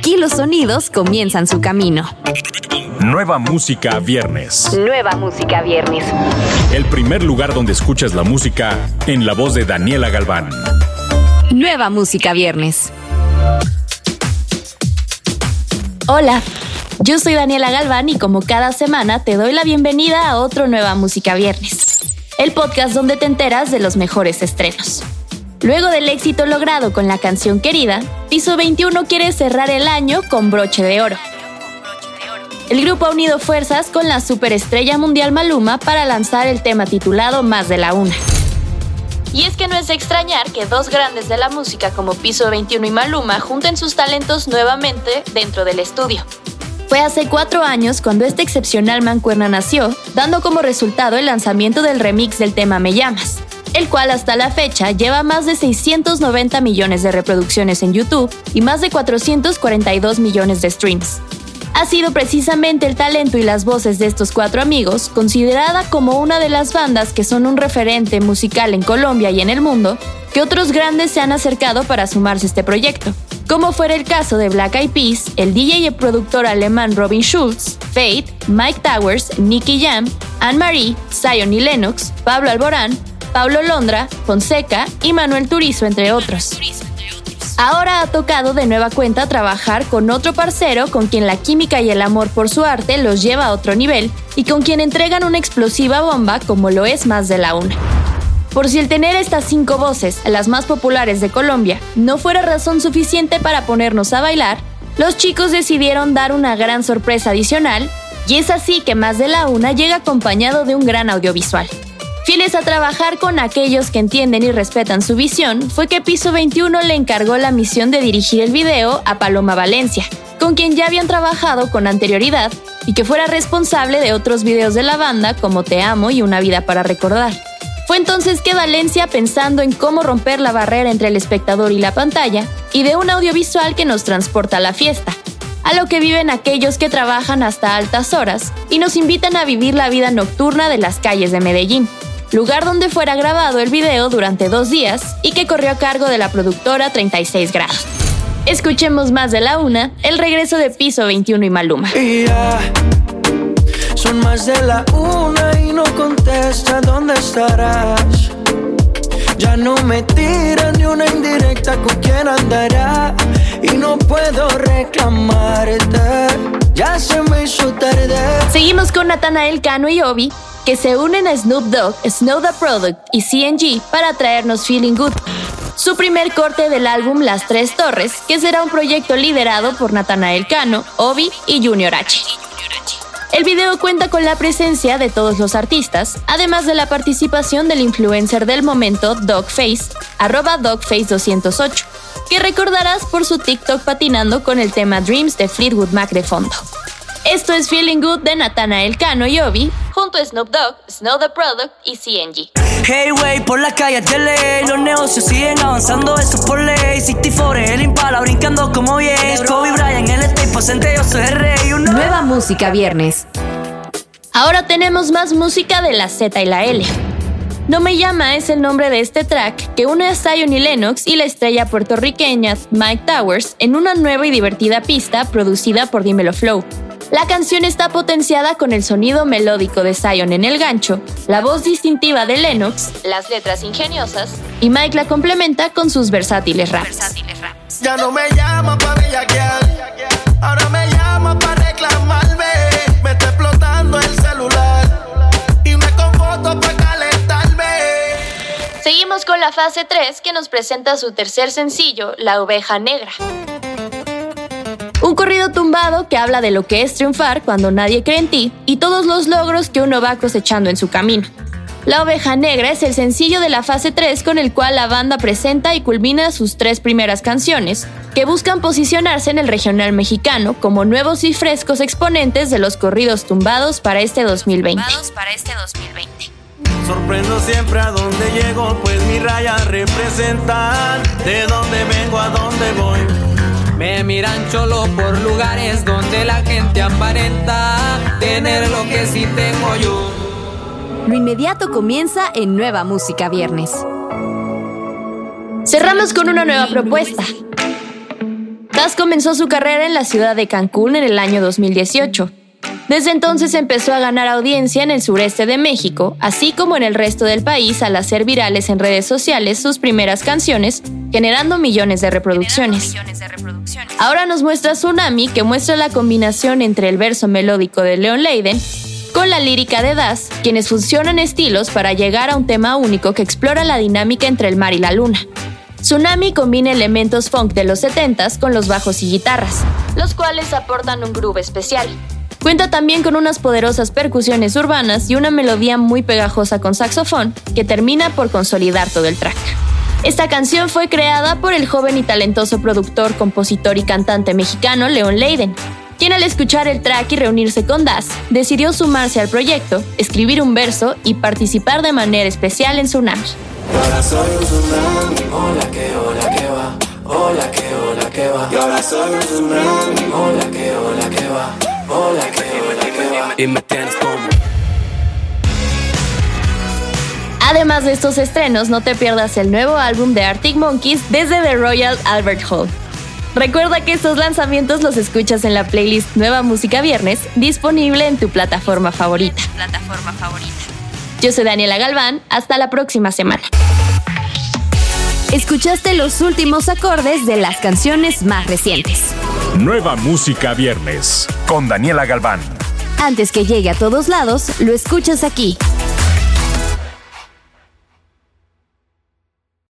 Aquí los sonidos comienzan su camino. Nueva música viernes. Nueva música viernes. El primer lugar donde escuchas la música en la voz de Daniela Galván. Nueva música viernes. Hola, yo soy Daniela Galván y como cada semana te doy la bienvenida a otro Nueva Música Viernes, el podcast donde te enteras de los mejores estrenos. Luego del éxito logrado con la canción Querida, Piso 21 quiere cerrar el año con broche de oro. El grupo ha unido fuerzas con la superestrella mundial Maluma para lanzar el tema titulado Más de la Una. Y es que no es extrañar que dos grandes de la música como Piso 21 y Maluma junten sus talentos nuevamente dentro del estudio. Fue hace cuatro años cuando este excepcional mancuerna nació, dando como resultado el lanzamiento del remix del tema Me Llamas, el cual hasta la fecha lleva más de 690 millones de reproducciones en YouTube y más de 442 millones de streams. Ha sido precisamente el talento y las voces de estos cuatro amigos, considerada como una de las bandas que son un referente musical en Colombia y en el mundo, que otros grandes se han acercado para sumarse a este proyecto, como fuera el caso de Black Eyed Peas, el DJ y productor alemán Robin Schulz, Fate, Mike Towers, Nicky Jam, Anne-Marie, Zion y Lennox, Pablo Alborán, Pablo Londra, Fonseca y Manuel Turizo, entre otros. Ahora ha tocado de nueva cuenta trabajar con otro parcero con quien la química y el amor por su arte los lleva a otro nivel y con quien entregan una explosiva bomba como lo es más de la una. Por si el tener estas cinco voces, las más populares de Colombia, no fuera razón suficiente para ponernos a bailar, los chicos decidieron dar una gran sorpresa adicional y es así que más de la una llega acompañado de un gran audiovisual. Fieles a trabajar con aquellos que entienden y respetan su visión, fue que Piso 21 le encargó la misión de dirigir el video a Paloma Valencia, con quien ya habían trabajado con anterioridad y que fuera responsable de otros videos de la banda como Te Amo y Una Vida para Recordar. Fue entonces que Valencia, pensando en cómo romper la barrera entre el espectador y la pantalla, y de un audiovisual que nos transporta a la fiesta, a lo que viven aquellos que trabajan hasta altas horas y nos invitan a vivir la vida nocturna de las calles de Medellín lugar donde fuera grabado el video durante dos días y que corrió a cargo de la productora 36 grados. Escuchemos más de la una, el regreso de Piso 21 y Maluma. son más de la una y no contesta dónde estarás. Ya no me tiran ni una indirecta con quién andará. Y no puedo reclamarte. Ya se me hizo tarde. Seguimos con Natanael Cano y Obi, que se unen a Snoop Dogg, Snow the Product y CNG para traernos Feeling Good. Su primer corte del álbum Las Tres Torres, que será un proyecto liderado por Natanael Cano, Obi y Junior H. El video cuenta con la presencia de todos los artistas, además de la participación del influencer del momento Dogface, arroba Dogface208, que recordarás por su TikTok patinando con el tema Dreams de Fleetwood Mac de fondo. Esto es Feeling Good de Natanael Cano y Obi, junto a Snoop Dogg, Snow the Product y CNG. Hey, wey, por las calles de ley, los negocios siguen avanzando, eso por ley. 64, el impala brincando como bien. Kobe Bryant, el presente, yo soy el rey. Nueva música viernes. Ahora tenemos más música de la Z y la L. No me llama es el nombre de este track que une a Zion y Lennox y la estrella puertorriqueña Mike Towers en una nueva y divertida pista producida por Dimelo Flow. La canción está potenciada con el sonido melódico de Zion en el gancho, la voz distintiva de Lennox, las letras ingeniosas, y Mike la complementa con sus versátiles raps. Ya no me llama pa ahora me llama para reclamarme. Me está explotando el celular y me con fotos para calentarme. Seguimos con la fase 3 que nos presenta su tercer sencillo, La Oveja Negra. Un corrido tumbado que habla de lo que es triunfar cuando nadie cree en ti y todos los logros que uno va cosechando en su camino. La Oveja Negra es el sencillo de la fase 3 con el cual la banda presenta y culmina sus tres primeras canciones, que buscan posicionarse en el regional mexicano como nuevos y frescos exponentes de los corridos tumbados para este 2020. Para este 2020. Sorprendo siempre a donde llego, pues mi raya representan de dónde vengo a dónde voy. Me miran cholo por lugares donde la gente aparenta tener lo que sí tengo yo. Lo inmediato comienza en Nueva Música Viernes. Cerramos con una nueva propuesta. Das comenzó su carrera en la ciudad de Cancún en el año 2018. Desde entonces empezó a ganar audiencia en el sureste de México, así como en el resto del país al hacer virales en redes sociales sus primeras canciones, generando millones de reproducciones. Ahora nos muestra Tsunami, que muestra la combinación entre el verso melódico de Leon Leiden con la lírica de Das, quienes funcionan estilos para llegar a un tema único que explora la dinámica entre el mar y la luna. Tsunami combina elementos funk de los 70s con los bajos y guitarras, los cuales aportan un groove especial. Cuenta también con unas poderosas percusiones urbanas y una melodía muy pegajosa con saxofón que termina por consolidar todo el track. Esta canción fue creada por el joven y talentoso productor, compositor y cantante mexicano Leon Leiden, quien al escuchar el track y reunirse con Das, decidió sumarse al proyecto, escribir un verso y participar de manera especial en Tsunami. ahora soy un tsunami, hola que hola que va, hola que hola que va. Y ahora soy un tsunami, hola que hola que va, hola que hola que va. Y me tienes como Además de estos estrenos, no te pierdas el nuevo álbum de Arctic Monkeys desde The Royal Albert Hall. Recuerda que estos lanzamientos los escuchas en la playlist Nueva Música Viernes, disponible en tu plataforma favorita. Plataforma favorita. Yo soy Daniela Galván, hasta la próxima semana. Escuchaste los últimos acordes de las canciones más recientes. Nueva Música Viernes con Daniela Galván. Antes que llegue a todos lados, lo escuchas aquí.